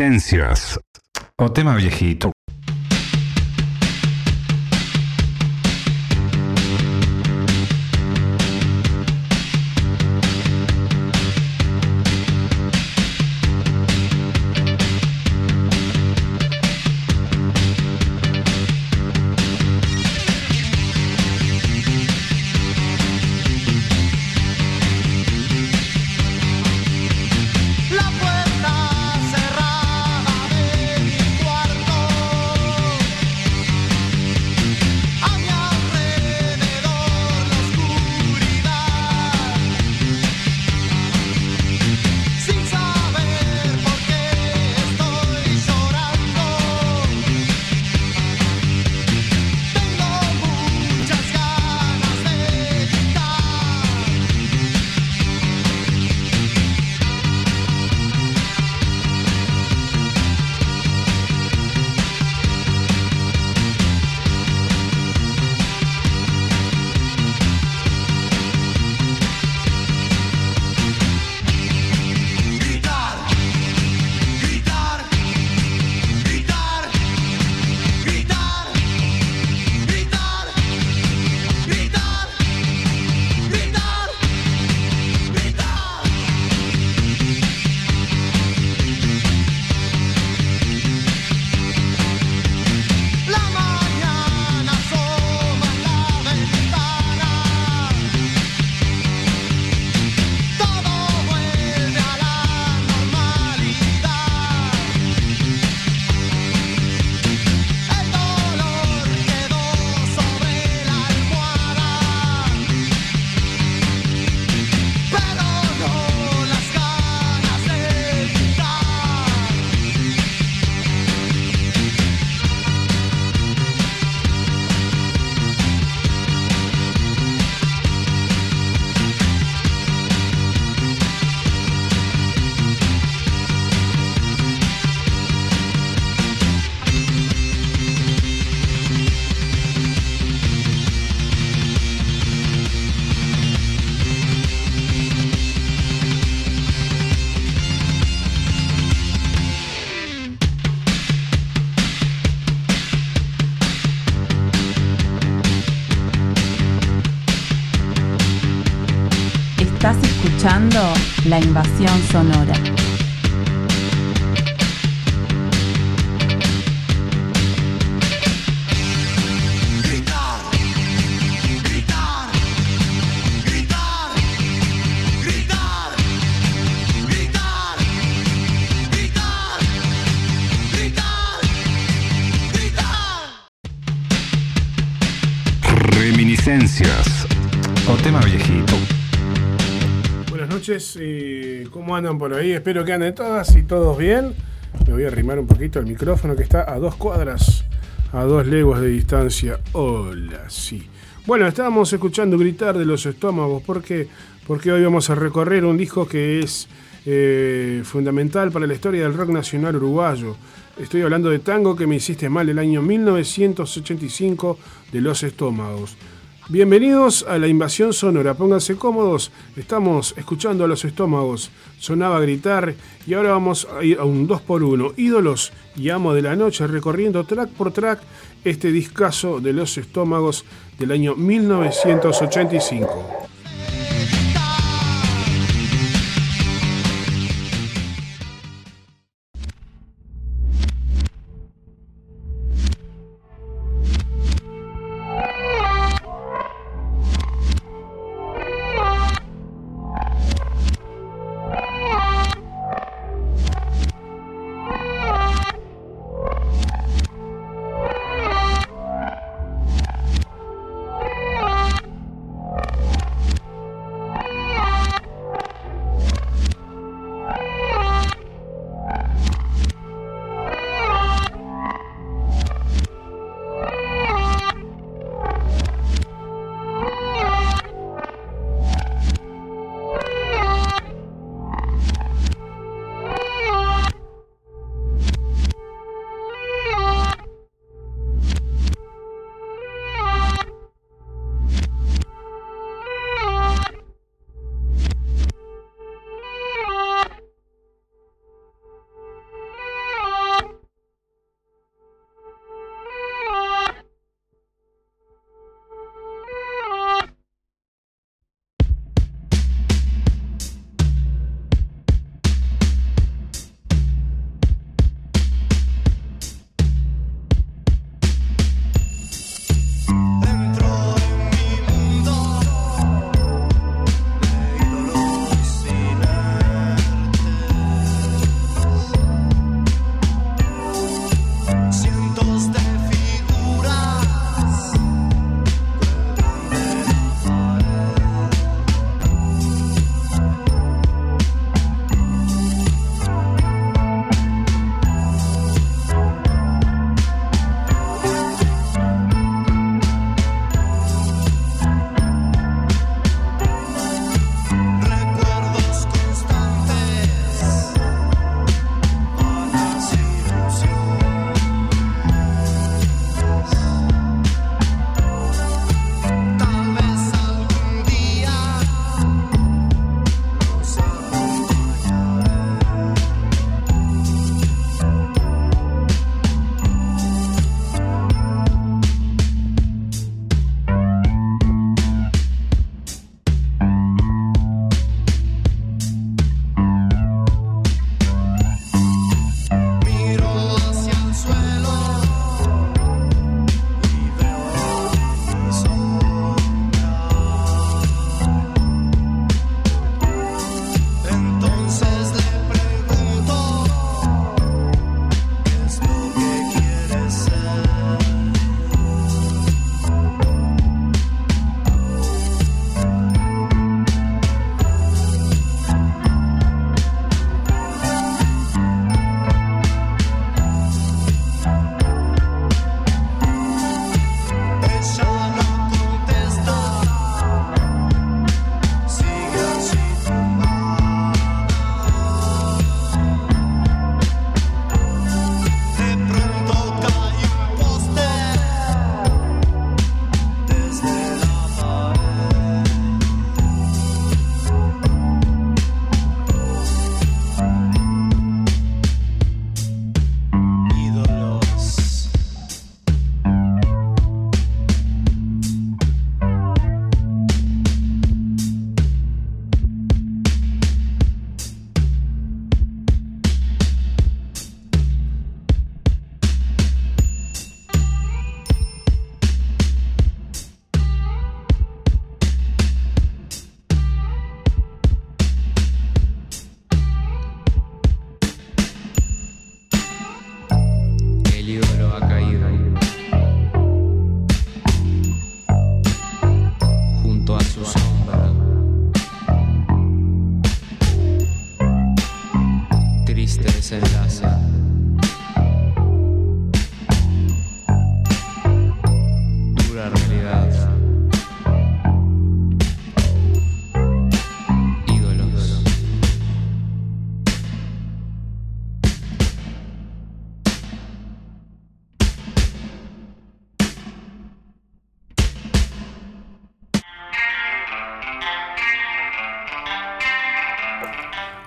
Reminiscencias. O tema viejito. Invasión Sonora. ¿Cómo andan por ahí? Espero que anden todas y todos bien. Me voy a arrimar un poquito el micrófono que está a dos cuadras, a dos leguas de distancia. Hola, sí. Bueno, estábamos escuchando gritar de los estómagos. ¿Por qué? Porque hoy vamos a recorrer un disco que es eh, fundamental para la historia del rock nacional uruguayo. Estoy hablando de Tango que me hiciste mal el año 1985 de los estómagos. Bienvenidos a la invasión sonora, pónganse cómodos, estamos escuchando a los estómagos, sonaba gritar y ahora vamos a ir a un 2x1, ídolos y amo de la noche, recorriendo track por track este discazo de los estómagos del año 1985.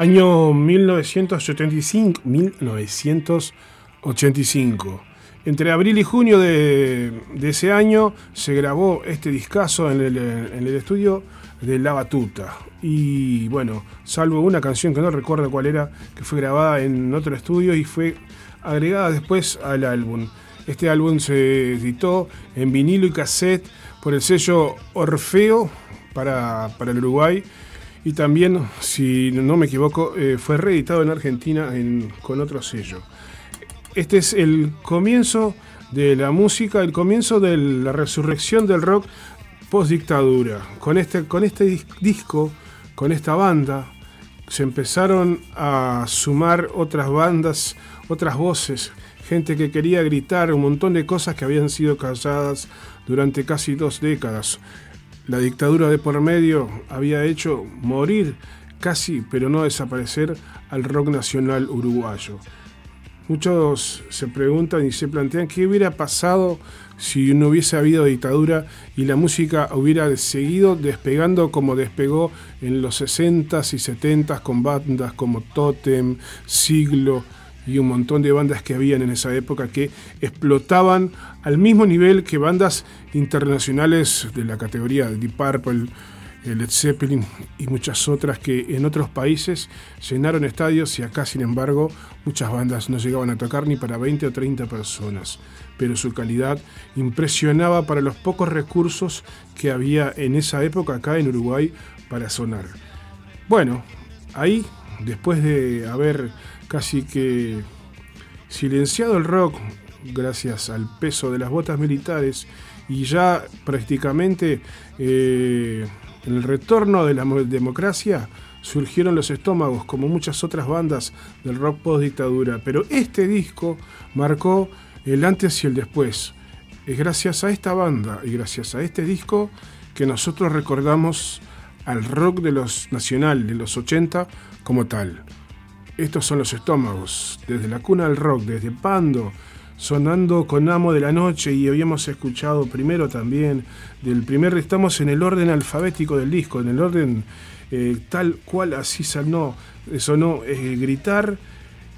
Año 1985. 1985. Entre abril y junio de, ese año se grabó este discazo en el, en el estudio de La Batuta. Y bueno, salvo una canción que no recuerdo cuál era, que fue grabada en otro estudio y fue agregada después al álbum. Este álbum se editó en vinilo y cassette por el sello Orfeo para, para el Uruguay. Y también, si no me equivoco, eh, fue reeditado en Argentina en- con otro sello. Este es el comienzo de la música, el comienzo de la resurrección del rock post dictadura. Con este, con este dis- disco, con esta banda, se empezaron a sumar otras bandas, otras voces, gente que quería gritar un montón de cosas que habían sido calladas durante casi dos décadas. La dictadura de por medio había hecho morir casi, pero no desaparecer, al rock nacional uruguayo. Muchos se preguntan y se plantean qué hubiera pasado si no hubiese habido dictadura y la música hubiera seguido despegando como despegó en los 60s y 70s con bandas como Totem, Siglo y un montón de bandas que habían en esa época que explotaban al mismo nivel que bandas internacionales de la categoría de Deep Purple, eh, Led Zeppelin y muchas otras que en otros países llenaron estadios y acá, sin embargo, muchas bandas no llegaban a tocar ni para 20 o 30 personas. Pero su calidad impresionaba para los pocos recursos que había en esa época acá en Uruguay para sonar. Bueno, ahí, después de haber casi que silenciado el rock gracias al peso de las botas militares y ya prácticamente eh, el retorno de la mo- democracia surgieron los estómagos como muchas otras bandas del rock post dictadura pero este disco marcó el antes y el después. Es gracias a esta banda y gracias a este disco que nosotros recordamos al rock de los nacional de los 80 como tal estos son los estómagos, desde la cuna del rock, desde Pando, sonando con Amo de la Noche y habíamos escuchado primero también del primer, estamos en el orden alfabético del disco, en el orden eh, tal cual así sonó, sonó eh, Gritar,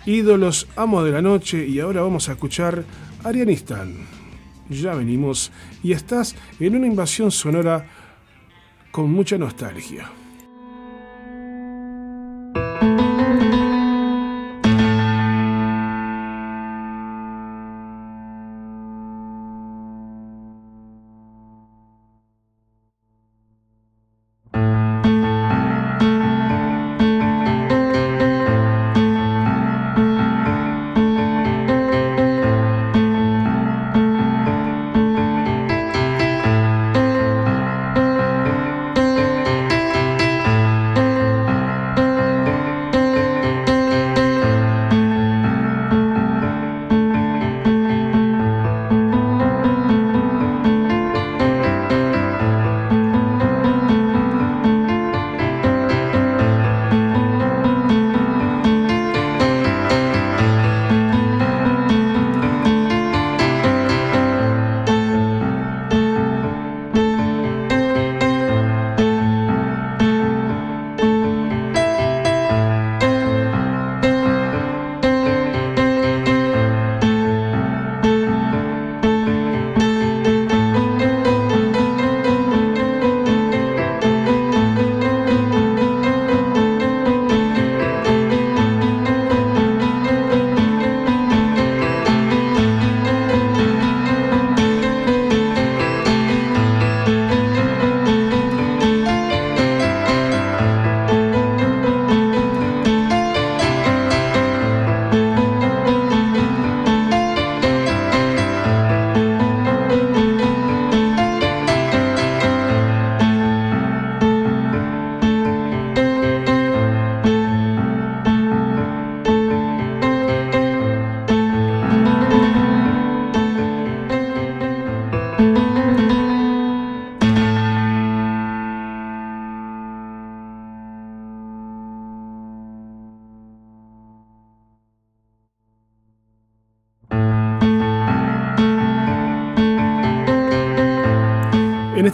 Ídolos, Amo de la Noche y ahora vamos a escuchar Arianistán. Ya venimos y estás en una invasión sonora con mucha nostalgia.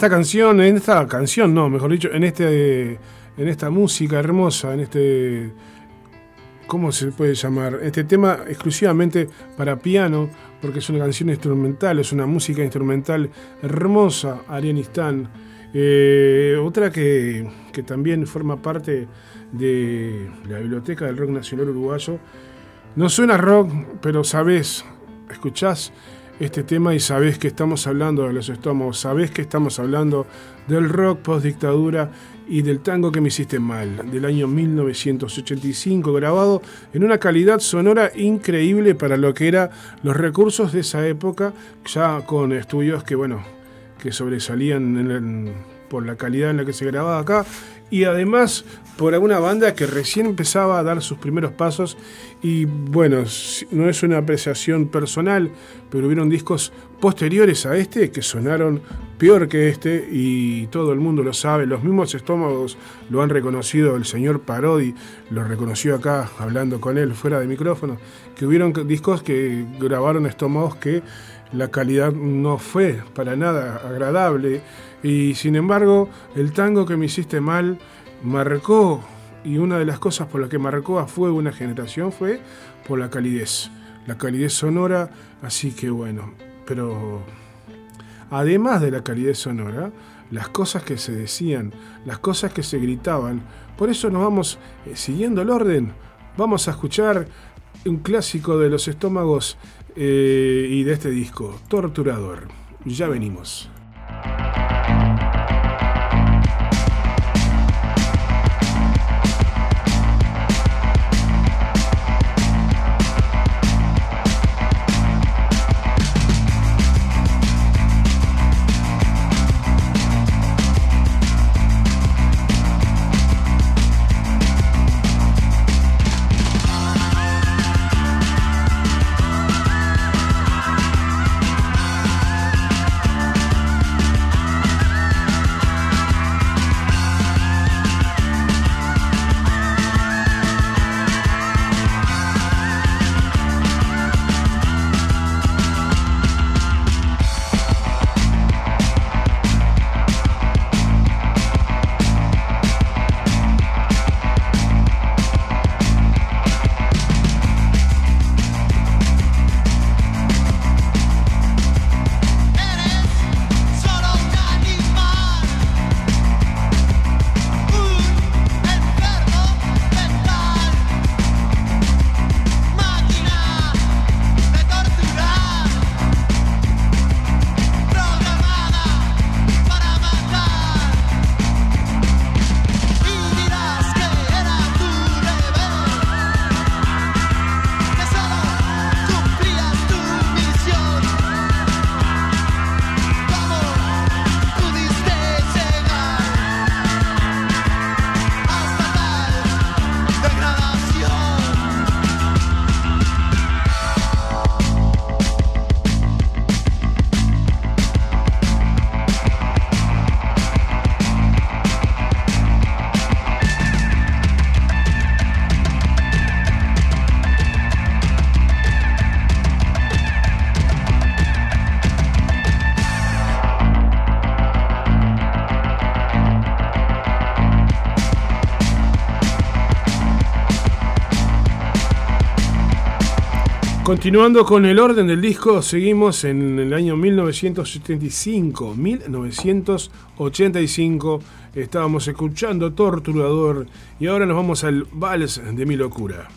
Esta canción, en esta canción, no, mejor dicho, en este en esta música hermosa, en este ¿cómo se puede llamar? Este tema exclusivamente para piano, porque es una canción instrumental, es una música instrumental hermosa, Arianistán. Eh, otra que, que también forma parte de la biblioteca del rock nacional uruguayo. No suena rock, pero sabes, escuchás este tema y sabés que estamos hablando de los estómagos, sabés que estamos hablando del rock post dictadura y del tango que me hiciste mal, del año 1985, grabado en una calidad sonora increíble para lo que eran los recursos de esa época, ya con estudios que, bueno, que sobresalían por la calidad en la que se grababa acá y además por alguna banda que recién empezaba a dar sus primeros pasos. Y bueno, no es una apreciación personal, pero hubieron discos posteriores a este que sonaron peor que este y todo el mundo lo sabe, los mismos estómagos lo han reconocido, el señor Parodi lo reconoció acá hablando con él fuera de micrófono, que hubieron discos que grabaron estómagos que la calidad no fue para nada agradable y sin embargo el tango que me hiciste mal marcó y una de las cosas por las que marcó a fuego una generación fue por la calidez, la calidez sonora, así que bueno, pero además de la calidez sonora, las cosas que se decían, las cosas que se gritaban, por eso nos vamos eh, siguiendo el orden, vamos a escuchar un clásico de los estómagos eh, y de este disco, Torturador. Ya venimos. Continuando con el orden del disco, seguimos en el año 1975. 1985 estábamos escuchando Torturador y ahora nos vamos al Vals de mi locura.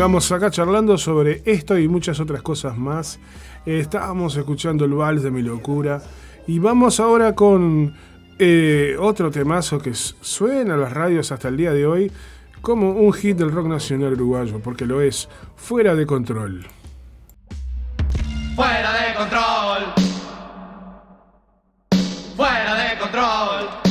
Colgamos acá charlando sobre esto y muchas otras cosas más. Estábamos escuchando el vals de mi locura. Y vamos ahora con eh, otro temazo que suena a las radios hasta el día de hoy como un hit del rock nacional uruguayo, porque lo es, fuera de control. Fuera de control. Fuera de control.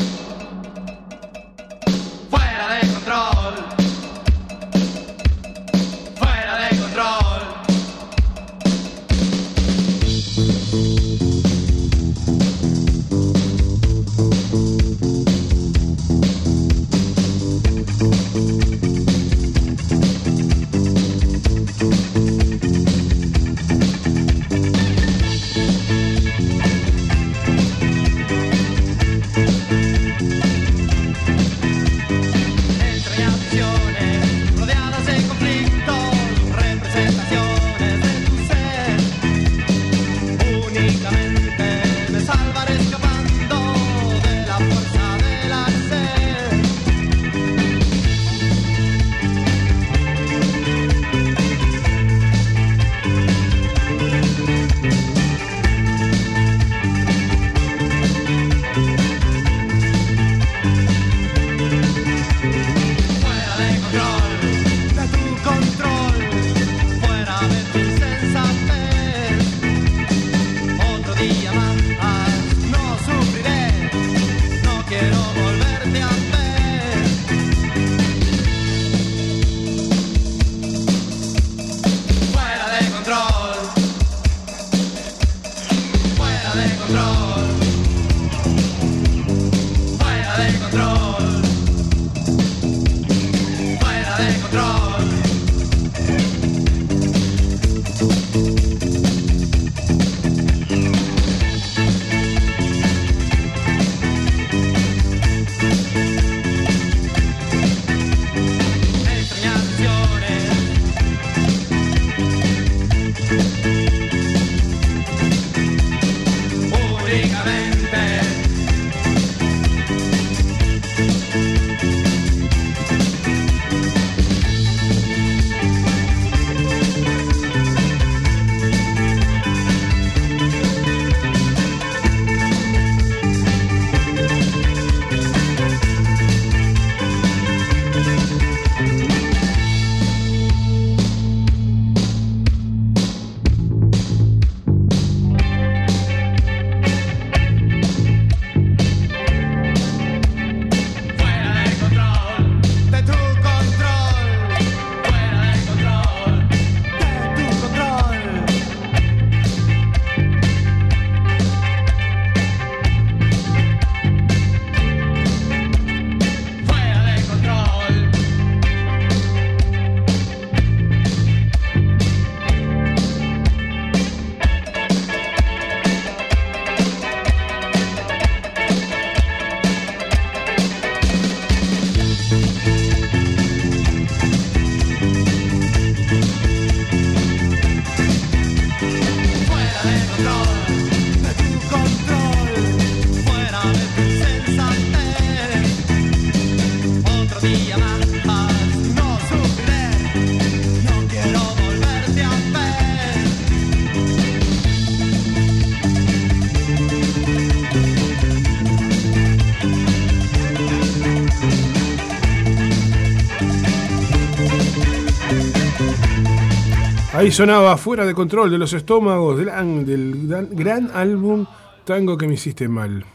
Ahí sonaba Fuera de Control de los Estómagos del, del gran, gran álbum Tango que me hiciste mal.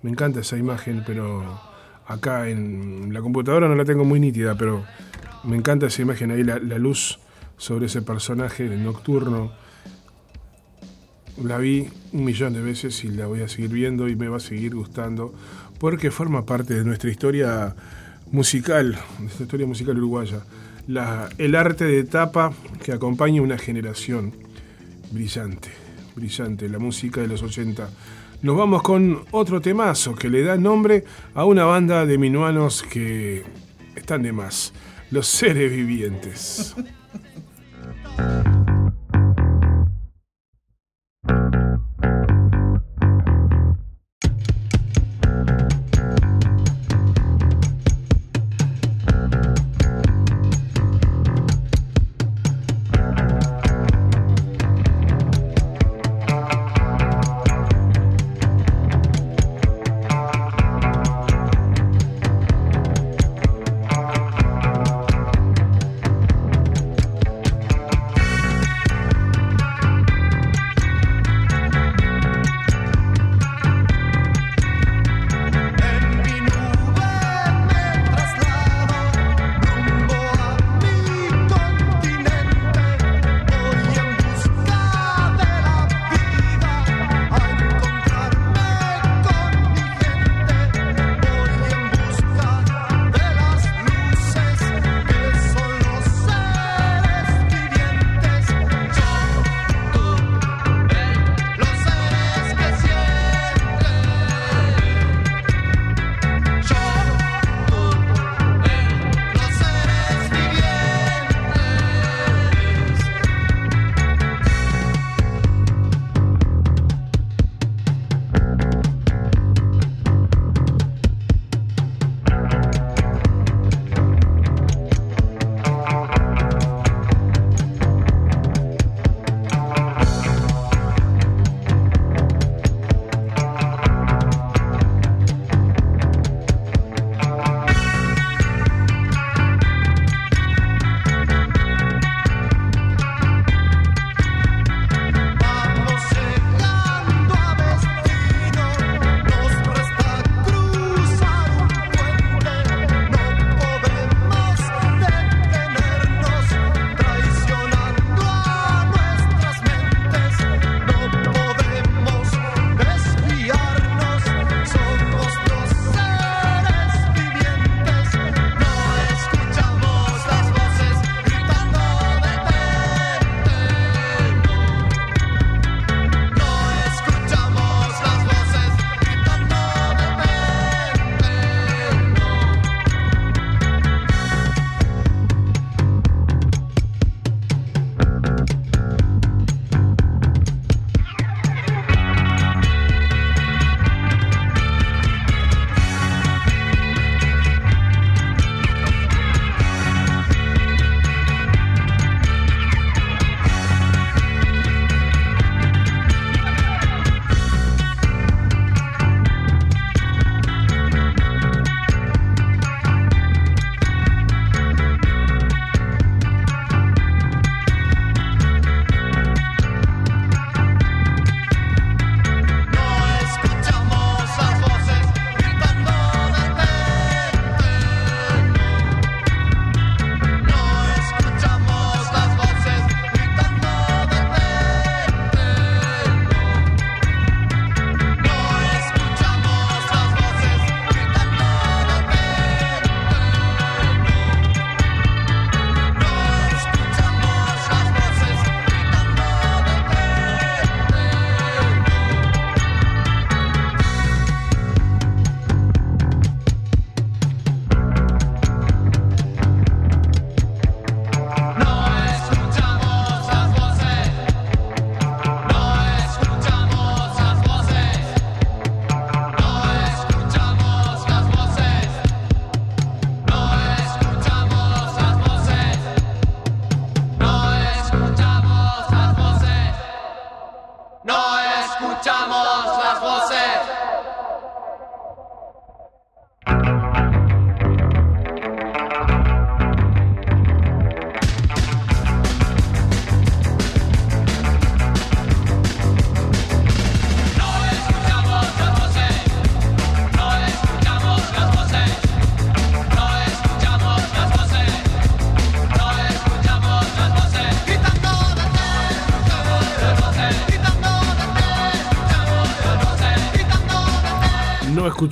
Me encanta esa imagen, pero acá en la computadora no la tengo muy nítida, pero me encanta esa imagen ahí, la, luz sobre ese personaje nocturno. La vi un millón de veces y la voy a seguir viendo y me va a seguir gustando porque forma parte de nuestra historia musical, nuestra historia musical uruguaya. La- el arte de tapa que acompaña una generación brillante, brillante, la música de los 80. Nos vamos con otro temazo que le da nombre a una banda de minuanos que están de más, los seres vivientes.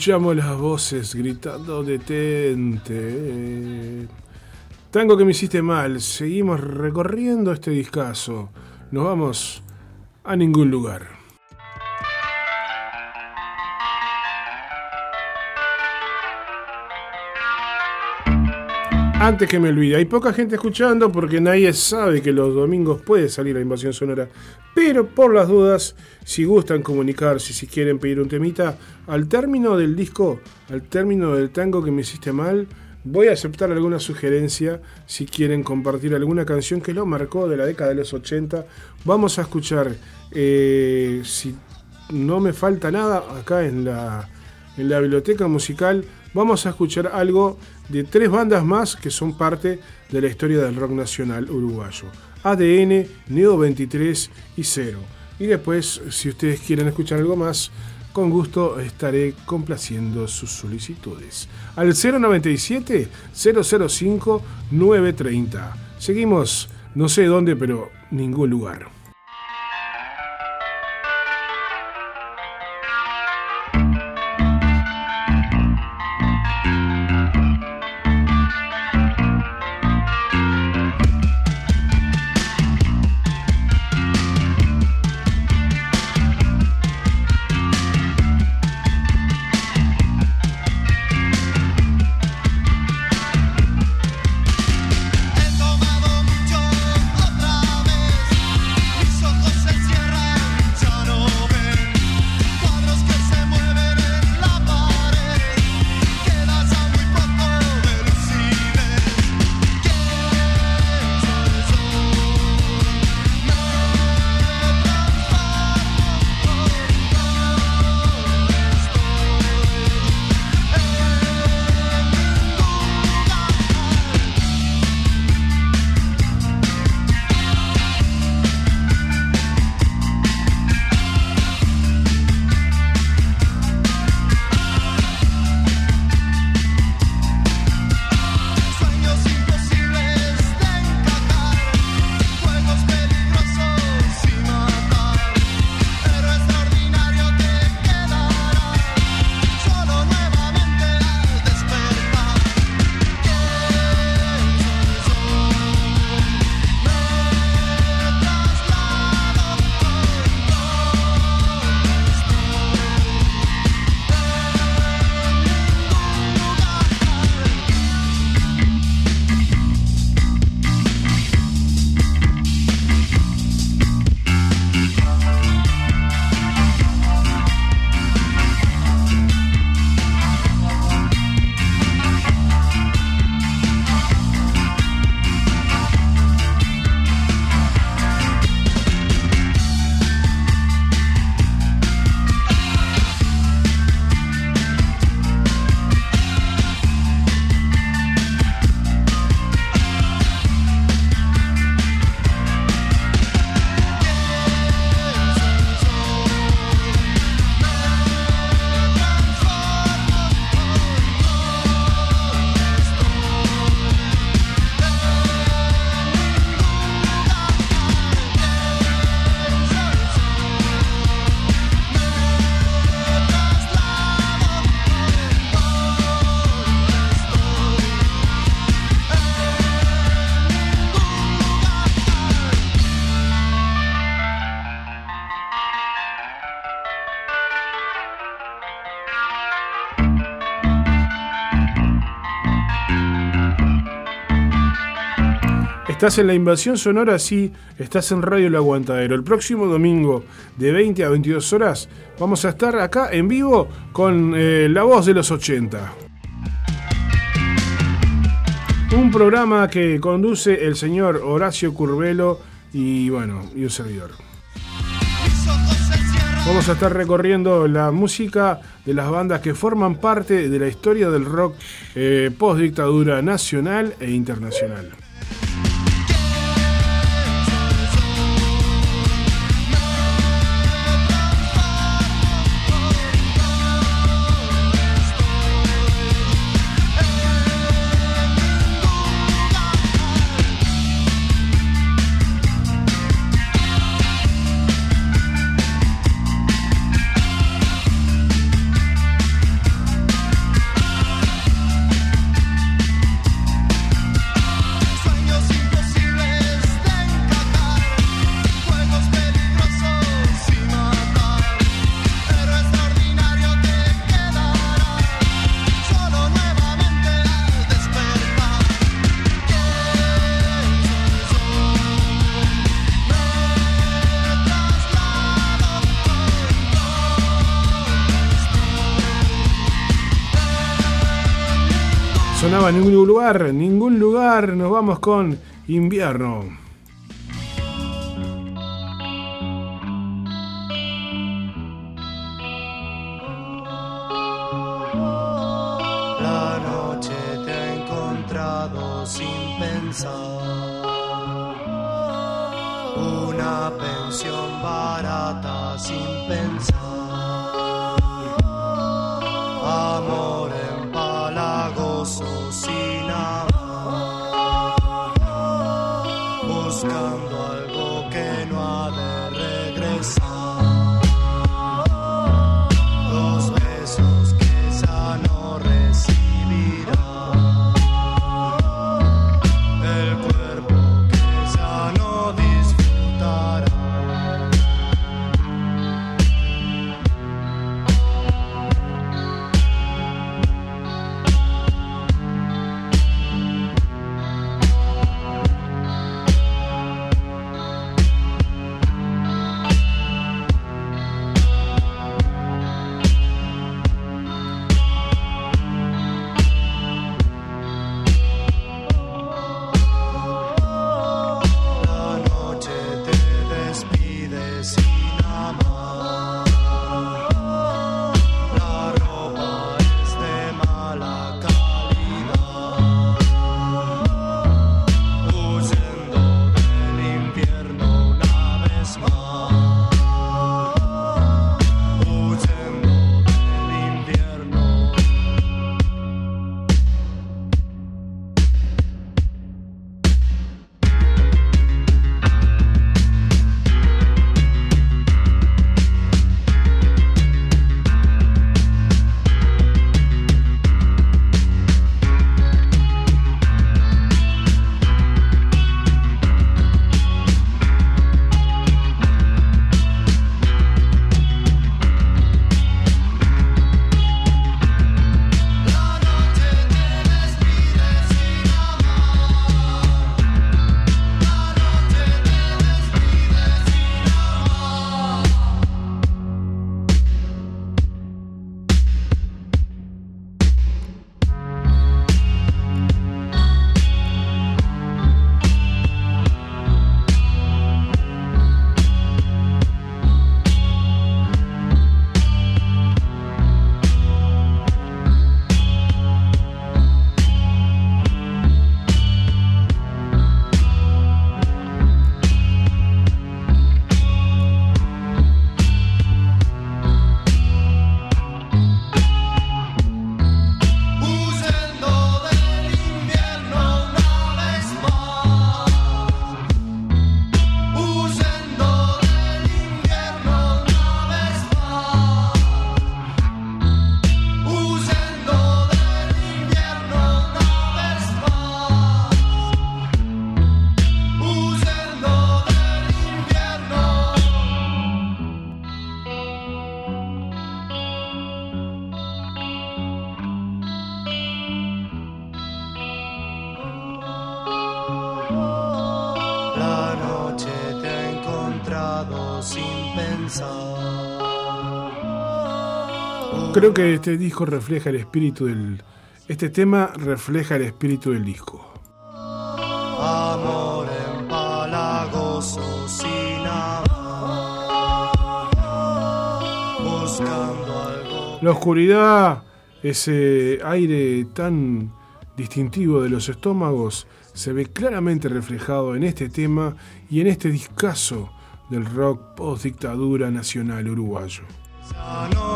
escuchamos las voces gritando detente. Tango que me hiciste mal. Seguimos recorriendo este discazo. Nos vamos a ningún lugar. Antes que me olvide, hay poca gente escuchando porque nadie sabe que los domingos puede salir la invasión sonora. Pero por las dudas, si gustan comunicarse, si quieren pedir un temita, al término del disco, al término del tango que me hiciste mal, voy a aceptar alguna sugerencia si quieren compartir alguna canción que lo marcó de la década de los 80. Vamos a escuchar, eh, si no me falta nada, acá en la, en la biblioteca musical, vamos a escuchar algo de tres bandas más que son parte de la historia del rock nacional uruguayo. ADN, Neo 23 y Cero. Y después, si ustedes quieren escuchar algo más, con gusto estaré complaciendo sus solicitudes. Al 097 005 930. Seguimos, no sé dónde, pero ningún lugar. Estás en la invasión sonora, sí, estás en Radio El Aguantadero. El próximo domingo de 20 a 22 horas vamos a estar acá en vivo con eh, La Voz de los 80. Un programa que conduce el señor Horacio Curvelo y bueno, y un servidor. Vamos a estar recorriendo la música de las bandas que forman parte de la historia del rock eh, post dictadura nacional e internacional. Lugar, ningún lugar. Nos vamos con invierno. La noche te ha encontrado sin pensar. Una pensión barata sin pensar. Amor empalagoso Buscando Creo que este disco refleja el espíritu del. Este tema refleja el espíritu del disco. Amor empalagoso sin amar. Buscando algo. La oscuridad, ese aire tan distintivo de los estómagos, se ve claramente reflejado en este tema y en este discazo del rock post dictadura nacional uruguayo. Ya no disfrutará.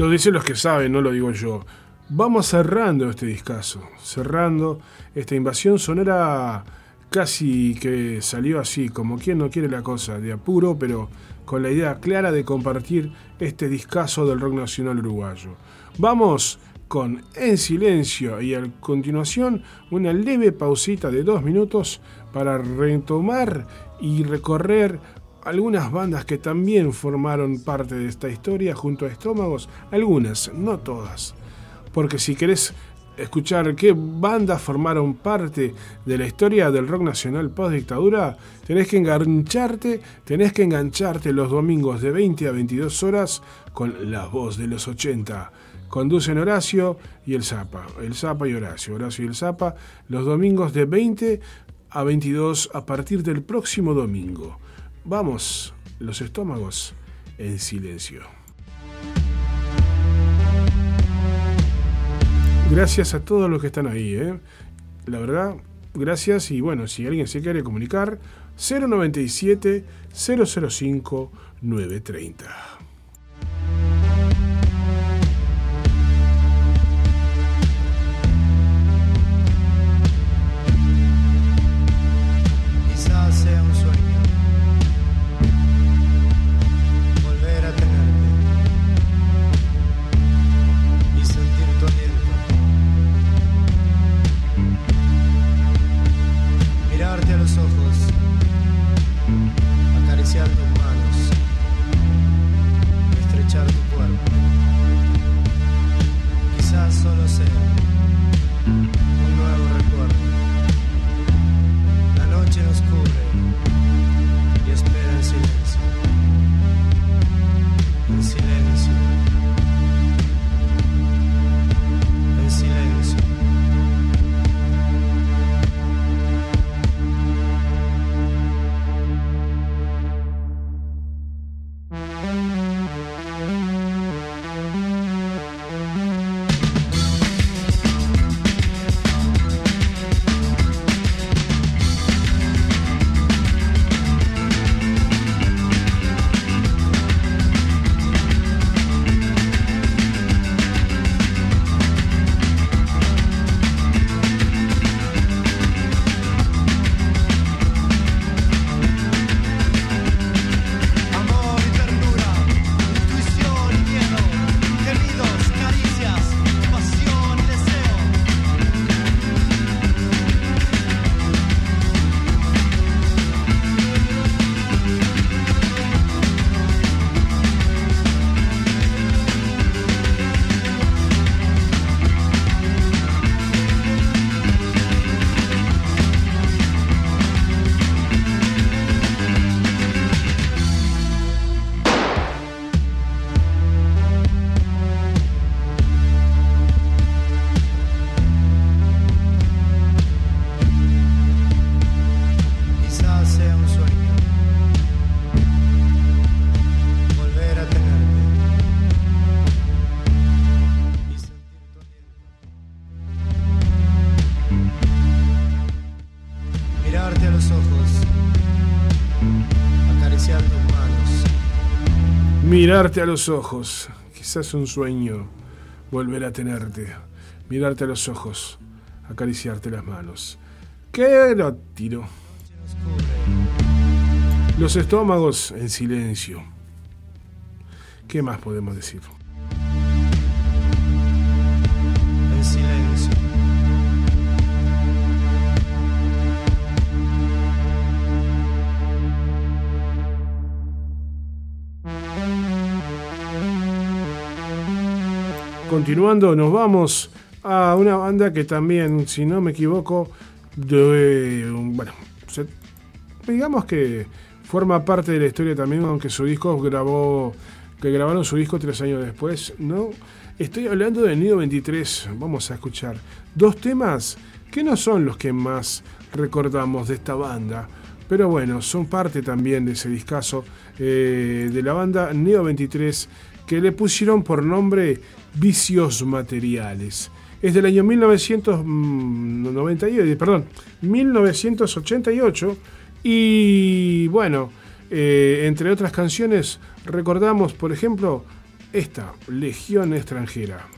Lo dicen los que saben, no lo digo yo. Vamos cerrando este discazo, cerrando esta invasión sonora casi que salió así, como quien no quiere la cosa, de apuro, pero con la idea clara de compartir este discazo del rock nacional uruguayo. Vamos con En Silencio y a continuación una leve pausita de dos minutos para retomar y recorrer algunas bandas que también formaron parte de esta historia junto a Estómagos, algunas, no todas. Porque si querés escuchar qué bandas formaron parte de la historia del rock nacional post dictadura, tenés que engancharte, tenés que engancharte los domingos de 20 a 22 horas con La Voz de los 80. Conducen Horacio y el Zapa, el Zapa y Horacio, Horacio y el Zapa, los domingos de 20 a 22 a partir del próximo domingo. Vamos, los estómagos en silencio. Gracias a todos los que están ahí, ¿eh? La verdad, gracias y bueno, si alguien se quiere comunicar, 097 005 930. Mirarte a los ojos, quizás un sueño, volver a tenerte. Mirarte a los ojos, acariciarte las manos. ¡Qué lo tiro! Los estómagos en silencio. ¿Qué más podemos decir? Continuando, nos vamos a una banda que también, si no me equivoco, de, bueno, digamos que forma parte de la historia también, aunque su disco grabó, que grabaron su disco tres años después, ¿no? Estoy hablando de Nido 23, vamos a escuchar dos temas que no son los que más recordamos de esta banda, pero bueno, son parte también de ese discazo eh, de la banda Neo 23 que le pusieron por nombre Vicios Materiales. Es del año 1998, perdón, 1988 y bueno, eh, entre otras canciones recordamos, por ejemplo, esta, Legión extranjera.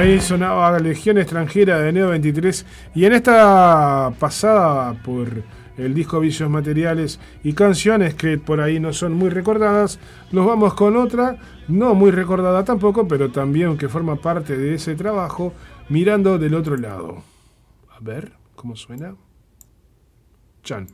Ahí sonaba Legión extranjera de Neo 23 y en esta pasada por el disco Vicios Materiales y canciones que por ahí no son muy recordadas, nos vamos con otra, no muy recordada tampoco, pero también que forma parte de ese trabajo, mirando del otro lado. A ver, ¿cómo suena? Chan.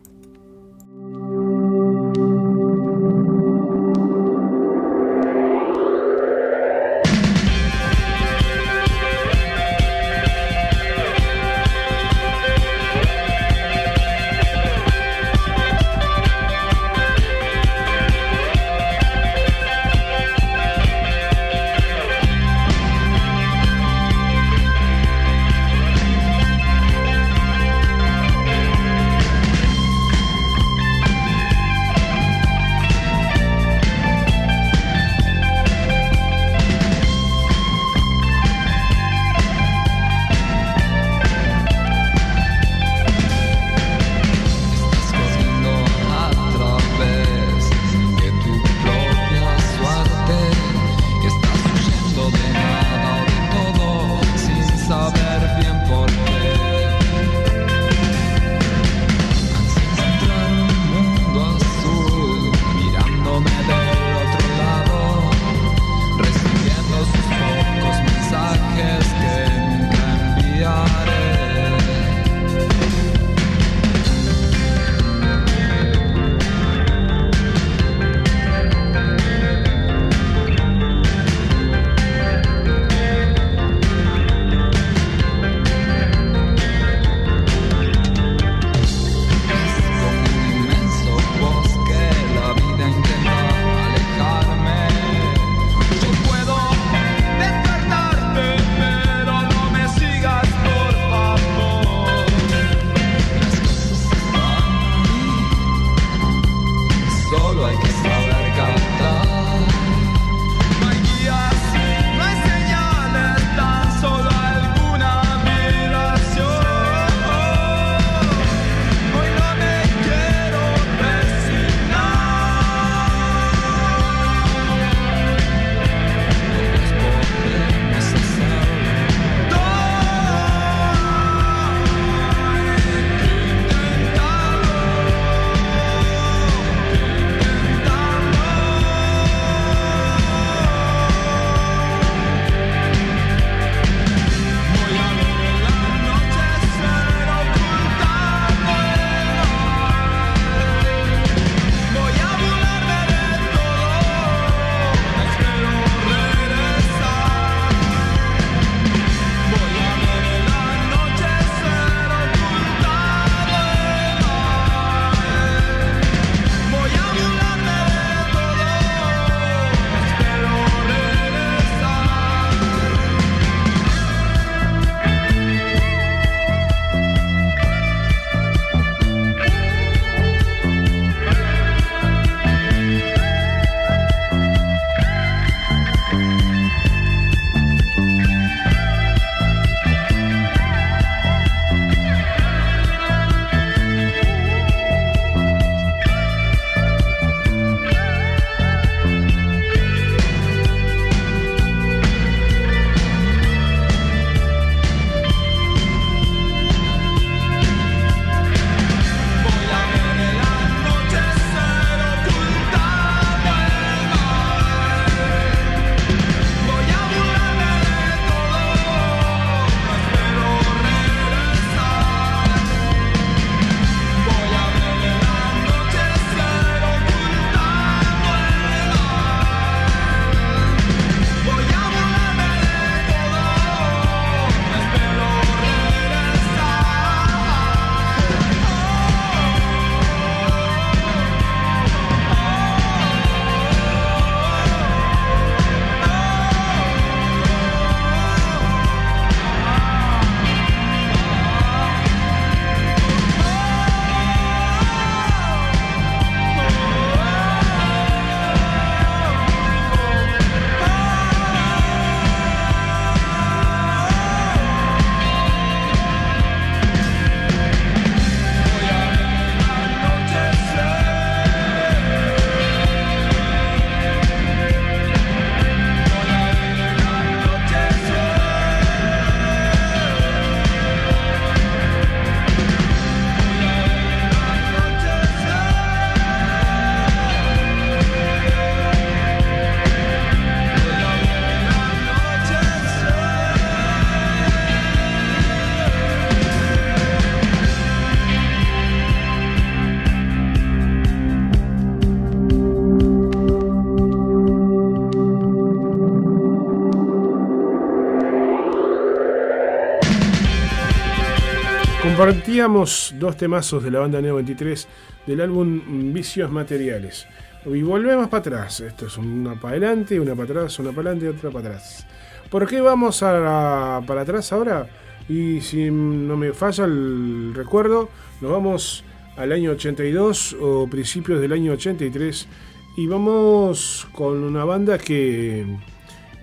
Compartíamos dos temazos de la banda Neo 23 del álbum Vicios Materiales. Y volvemos para atrás. Esto es una para adelante, una para atrás, una para adelante y otra para atrás. ¿Por qué vamos para atrás ahora? Y si no me falla el recuerdo, nos vamos al año 82 o principios del año 83 y vamos con una banda que,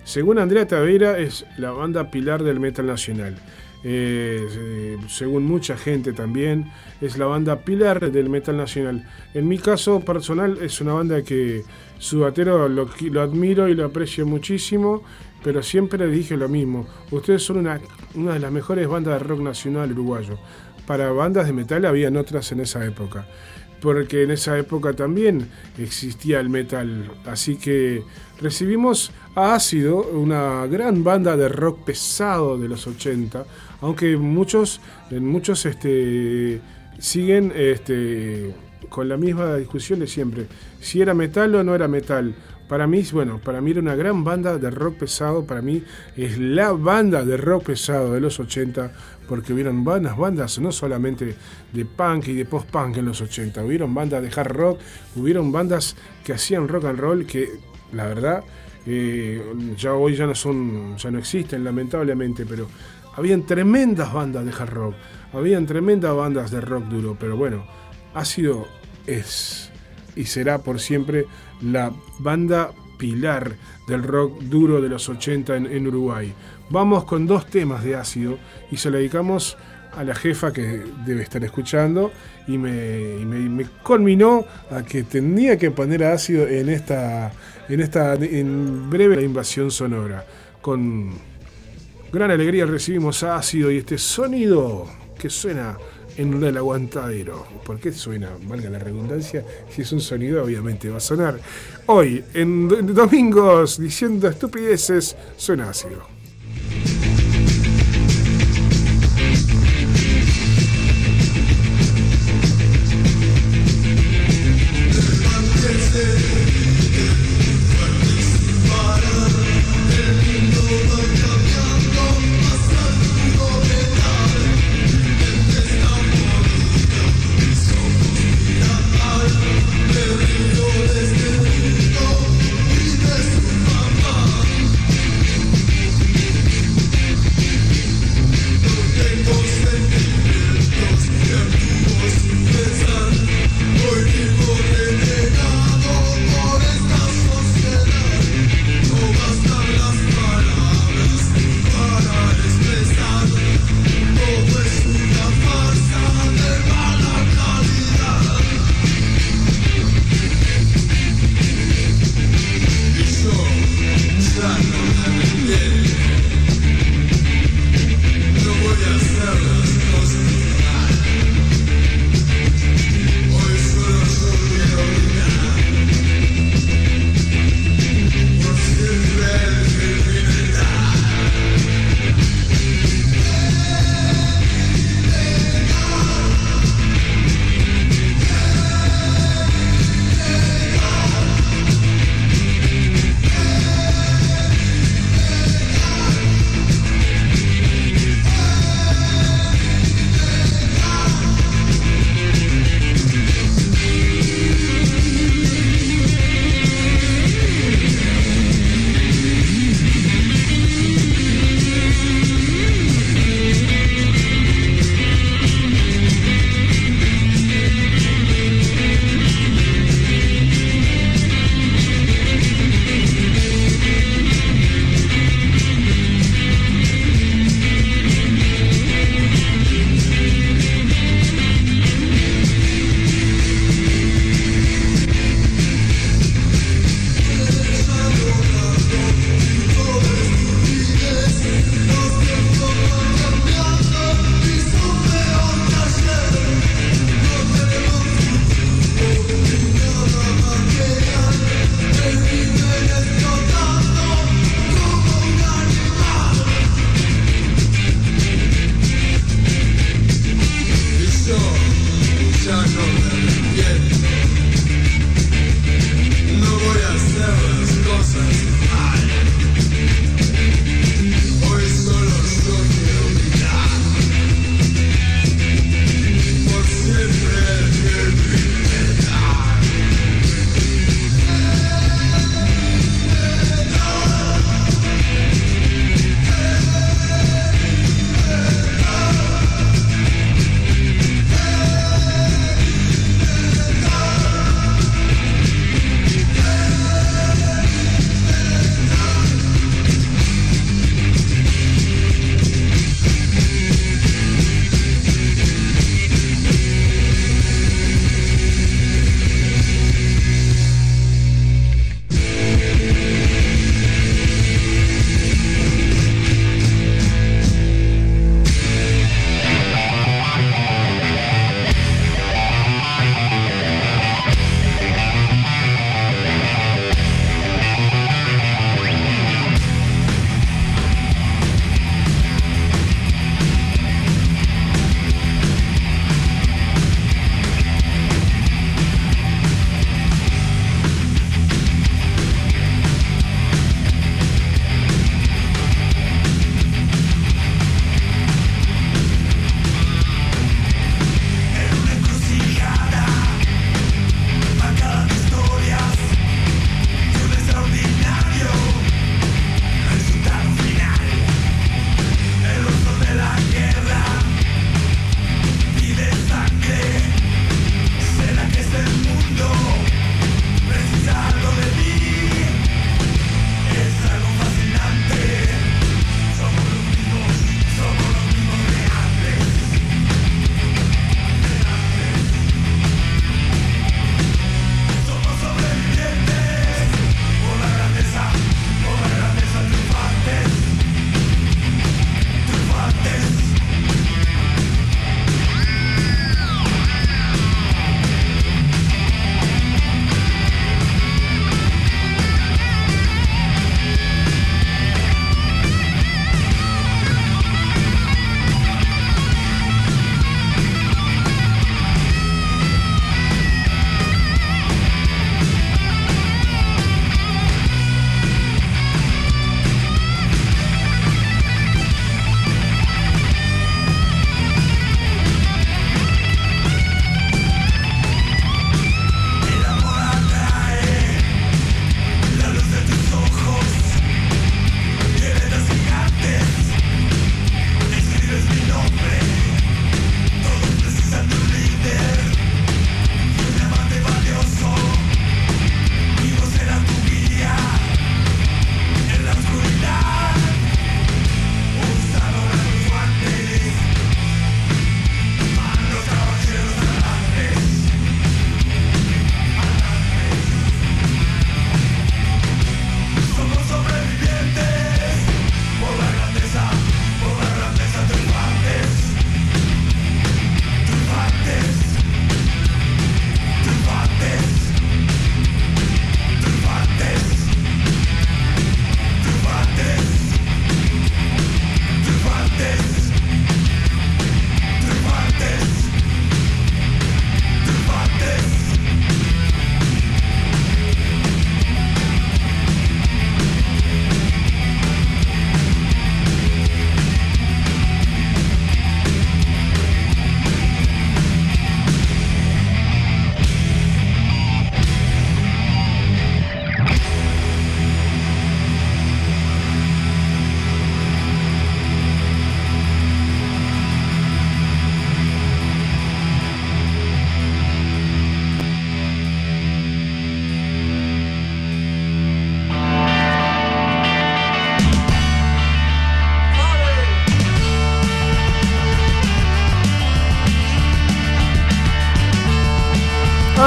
según Andrea Tavera, es la banda pilar del metal nacional. Eh, según mucha gente también, es la banda pilar del metal nacional. En mi caso personal es una banda que su batero lo, admiro y lo aprecio muchísimo, pero siempre dije lo mismo. Ustedes son una, una de las mejores bandas de rock nacional uruguayo. Para bandas de metal habían otras en esa época porque en esa época también existía el metal. Así que recibimos a Ácido, una gran banda de rock pesado de los 80, aunque muchos, muchos este, siguen este, con la misma discusión de siempre, si era metal o no era metal. Para mí, bueno, para mí era una gran banda de rock pesado, para mí es la banda de rock pesado de los 80, porque hubieron bandas, bandas no solamente de punk y de post-punk en los 80, hubieron bandas de hard rock, hubieron bandas que hacían rock and roll que, la verdad, eh, ya hoy ya no son, ya no existen lamentablemente, pero habían tremendas bandas de hard rock, habían tremendas bandas de rock duro, pero bueno, ha sido, es y será por siempre la banda pilar del rock duro de los 80 en, Uruguay. Vamos con dos temas de ácido y se lo dedicamos a la jefa que debe estar escuchando y me, y me conminó a que tenía que poner ácido en esta, en esta en breve invasión sonora. Con gran alegría recibimos a ácido y este sonido que suena en el aguantadero. ¿Por qué suena? Valga la redundancia. Si es un sonido, obviamente va a sonar. Hoy, en do- domingos, diciendo estupideces, suena ácido.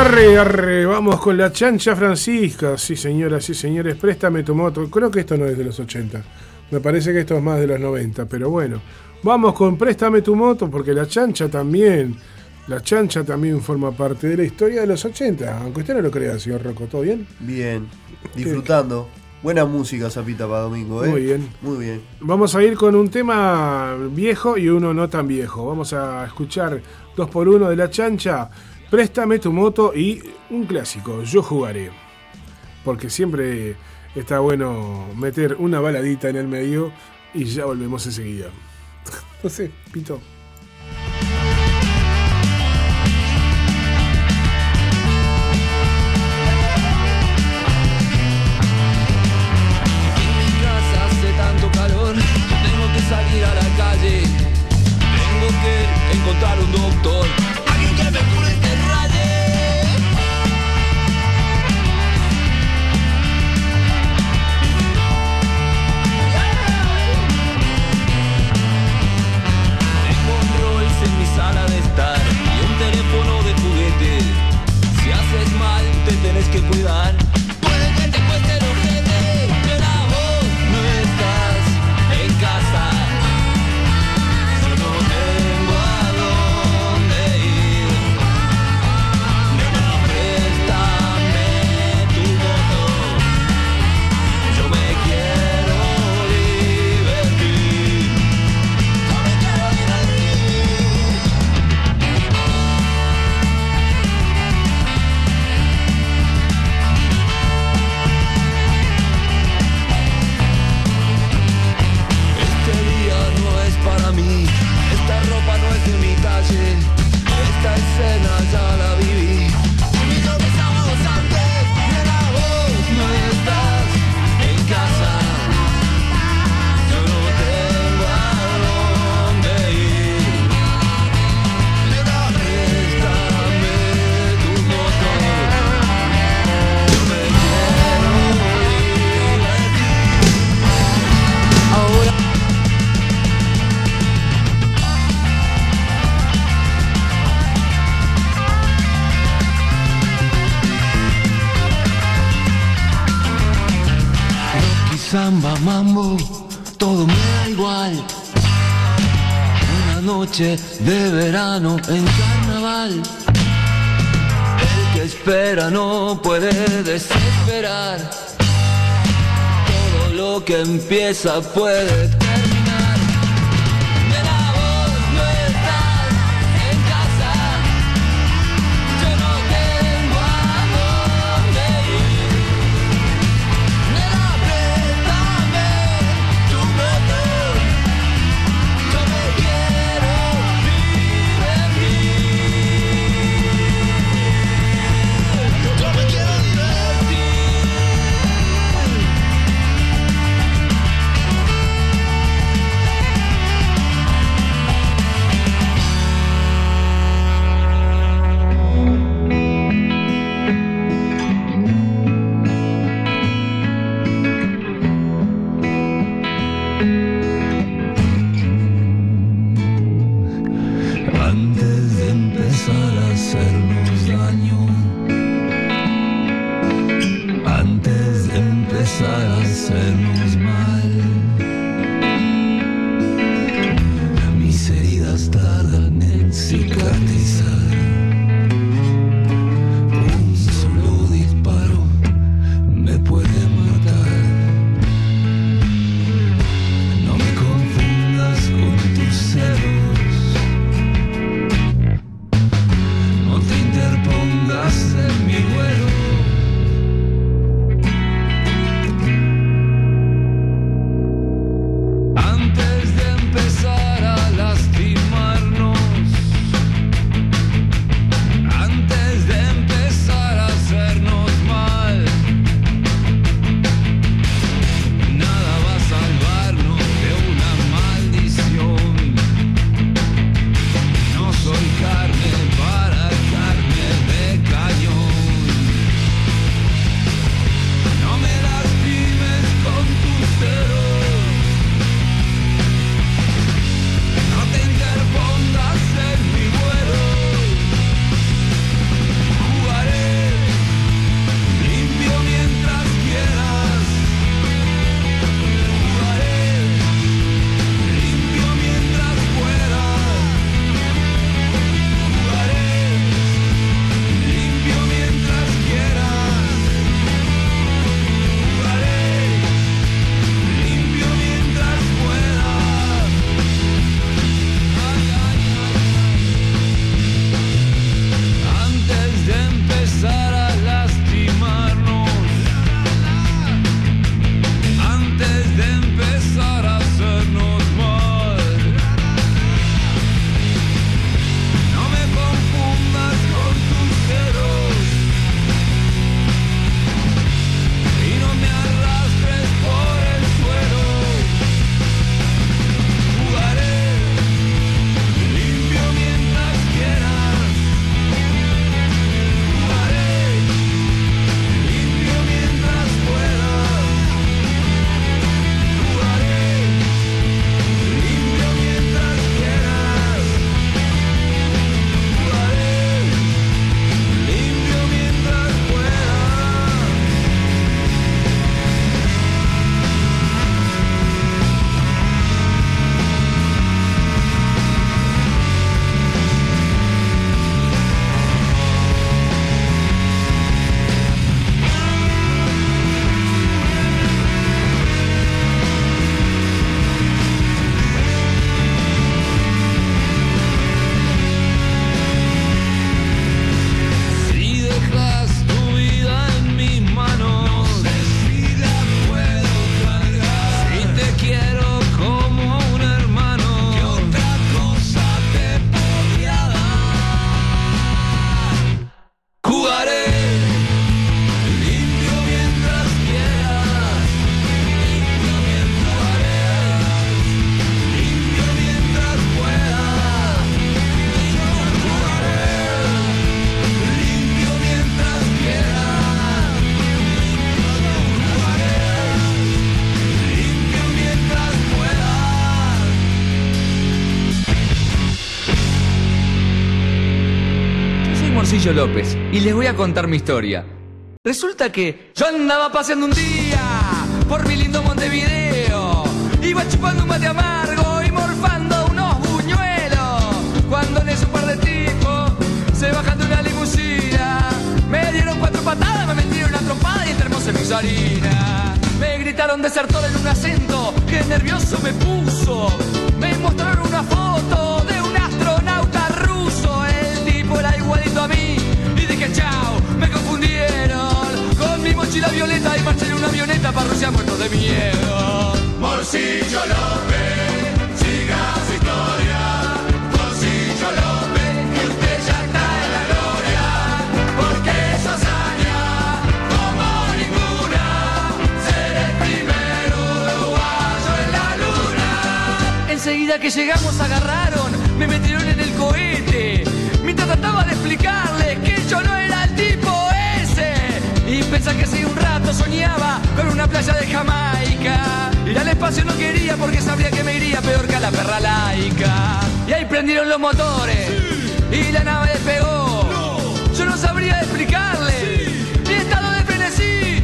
Arre, arre, vamos con la chancha Francisca. Sí, señoras, sí, señores, préstame tu moto. Creo que esto no es de los 80. Me parece que esto es más de los 90, pero bueno. Vamos con préstame tu moto porque la chancha también. La chancha también forma parte de la historia de los 80. Aunque usted no lo crea, señor Rocco, ¿todo bien? Bien, disfrutando. Buena música, Zapita, para domingo, ¿eh? Muy bien. Muy bien. Vamos a ir con un tema viejo y uno no tan viejo. Vamos a escuchar dos por uno de la chancha. Préstame tu moto y un clásico, yo jugaré. Porque siempre está bueno meter una baladita en el medio y ya volvemos enseguida. No sé, Pito. Todo me da igual. Una noche de verano en carnaval. El que espera no puede desesperar. Todo lo que empieza puede López y les voy a contar mi historia. Resulta que yo andaba paseando un día por mi lindo Montevideo. Iba chupando un mate amargo y morfando unos buñuelos. Cuando en un par de tipos se bajan de una limusina. Me dieron cuatro patadas, me metieron una trompada y entremos en mi harina. Me gritaron desertor en un acento que nervioso me puso. Me mostraron una foto mochila violeta y marché en una avioneta para Rusia muerto de miedo. Morcillo López, siga su historia. Morcillo López, que usted ya está en la gloria. Porque hazaña, como ninguna, ser el primer uruguayo en la luna. Enseguida que llegamos agarraron, me metieron en el cohete. Mientras trataba de explicarles Y pensé que hace un rato soñaba con una playa de Jamaica. Ir al espacio no quería porque sabría que me iría peor que a la perra laica. Y ahí prendieron los motores y la nave despegó. Yo no sabría explicarle mi estado de frenesí.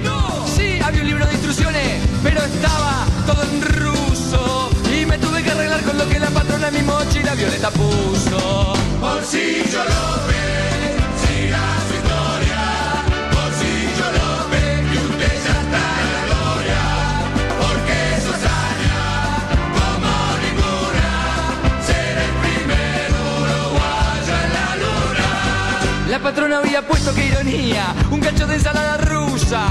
Sí, había un libro de instrucciones, pero estaba todo en ruso. Y me tuve que arreglar con lo que la patrona en mi mochila violeta puso. Morcillo López, patrona había puesto que ironía, un cacho de ensalada rusa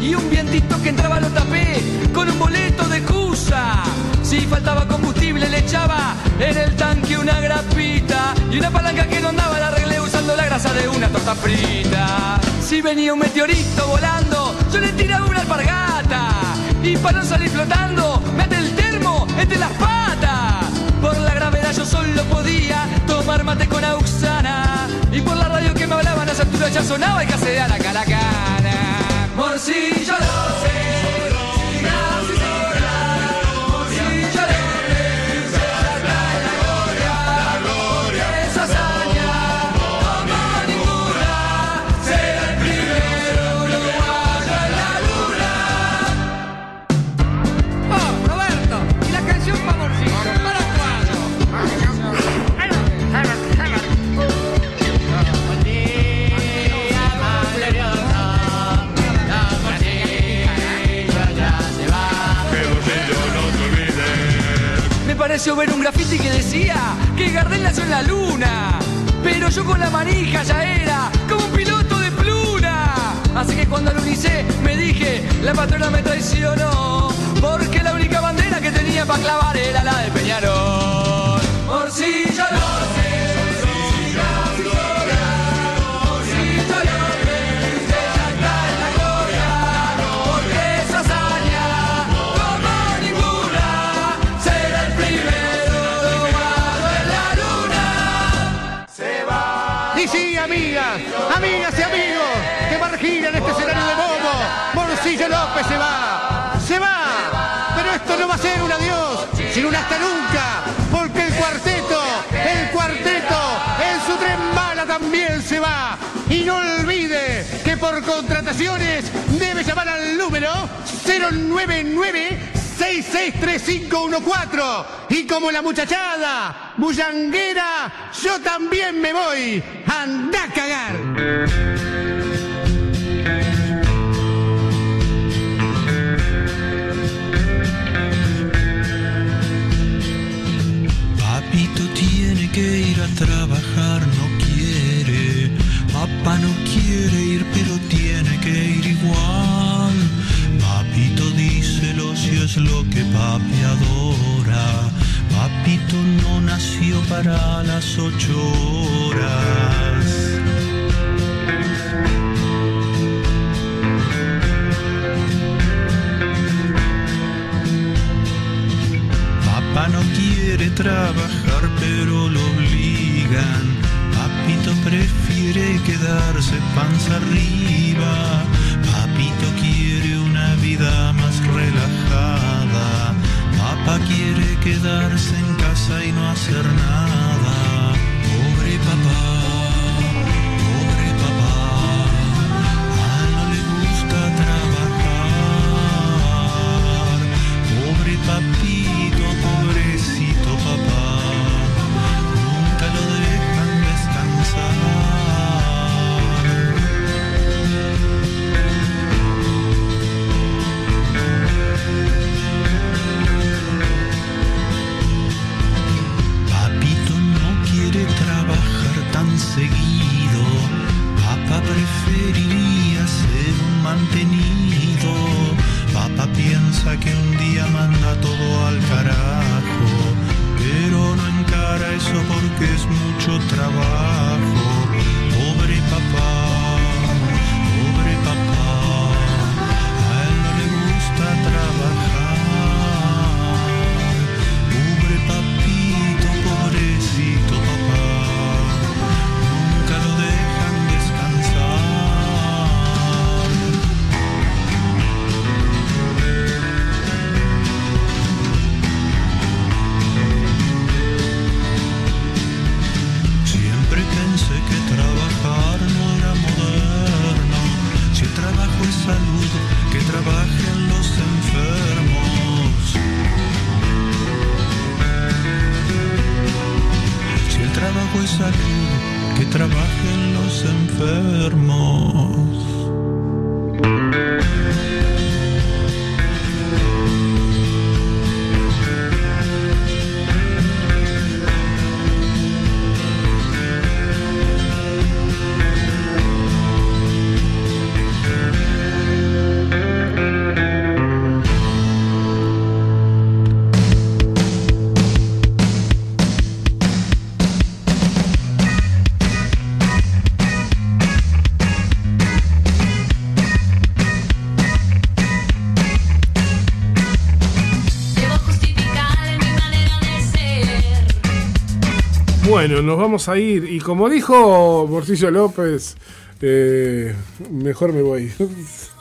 y un vientito que entraba lo tapé con un boleto de cusa. Si faltaba combustible le echaba en el tanque una grapita y una palanca que no andaba la arreglé usando la grasa de una torta frita. Si venía un meteorito volando, yo le tiraba una alpargata y para no salir flotando, me até el termo entre las patas. Por la gravedad yo solo podía tomar mate con altura ya sonaba el casería la caracana. Morcillo López, siga pareció ver un grafiti que decía que Gardel nació en la luna. Pero yo con la manija ya era como un piloto de pluna. Así que cuando lo unicé me dije, la patrona me traicionó. Porque la única bandera que tenía para clavar era la de Peñarol. Contrataciones debe llamar al número 099 663514. Y como la muchachada, bullanguera, yo también me voy. Anda a cagar. Papito tiene que ir a trabajar, no quiere. Papá no es lo que papi adora. Papito no nació para las ocho horas. Papá no quiere trabajar, pero lo obligan. Papito prefiere quedarse panza arriba. Papito Papá quiere quedarse en casa y no hacer nada. Que un día manda todo al carajo, pero no encara eso porque es mucho trabajo. Bueno, nos vamos a ir. Y como dijo Morcillo López, eh, mejor me voy.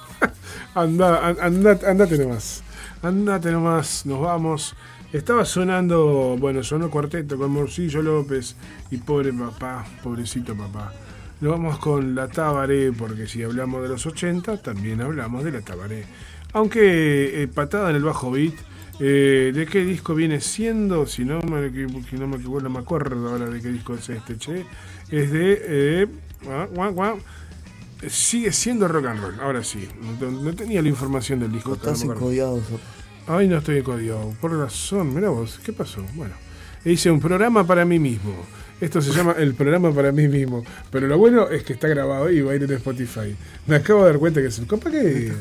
Anda, an- anda- andate nomás. Andate nomás, nos vamos. Estaba sonando, bueno, sonó cuarteto con Morcillo López y pobre papá, pobrecito papá. Nos vamos con la Tabaré, porque si hablamos de los 80, también hablamos de la Tabaré. Aunque eh, patada en el bajo beat, eh, ¿de qué disco viene siendo? Si no me, si no me me acuerdo ahora de qué disco es este, che. Es de... eh, guau, guau. Sigue siendo rock and roll, ahora sí. No, no tenía la información del disco. Estás no acuerdo. encodiado. Ay, no estoy encodiado. Por razón, mira vos, ¿qué pasó? Bueno, hice un programa para mí mismo. Esto se llama el programa para mí mismo. Pero lo bueno es que está grabado y va a ir en Spotify. Me acabo de dar cuenta que es el compa que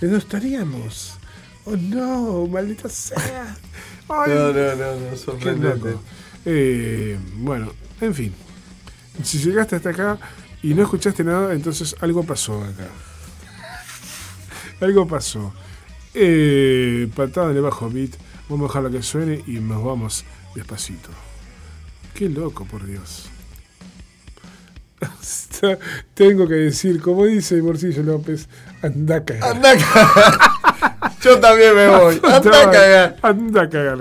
que no estaríamos. Oh no, maldita sea. Ay, No, no, no, no, Qué sorprendente. loco. Eh, bueno, en fin. Si llegaste hasta acá y no escuchaste nada, entonces algo pasó acá. Algo pasó. Eh, patada el bajo beat. Vamos a dejarla que suene y nos vamos despacito. Qué loco, por Dios. Tengo que decir, como dice Morcillo López, anda a cagar. Anda a cagar. Yo también me voy. Anda a cagar. Anda a cagar.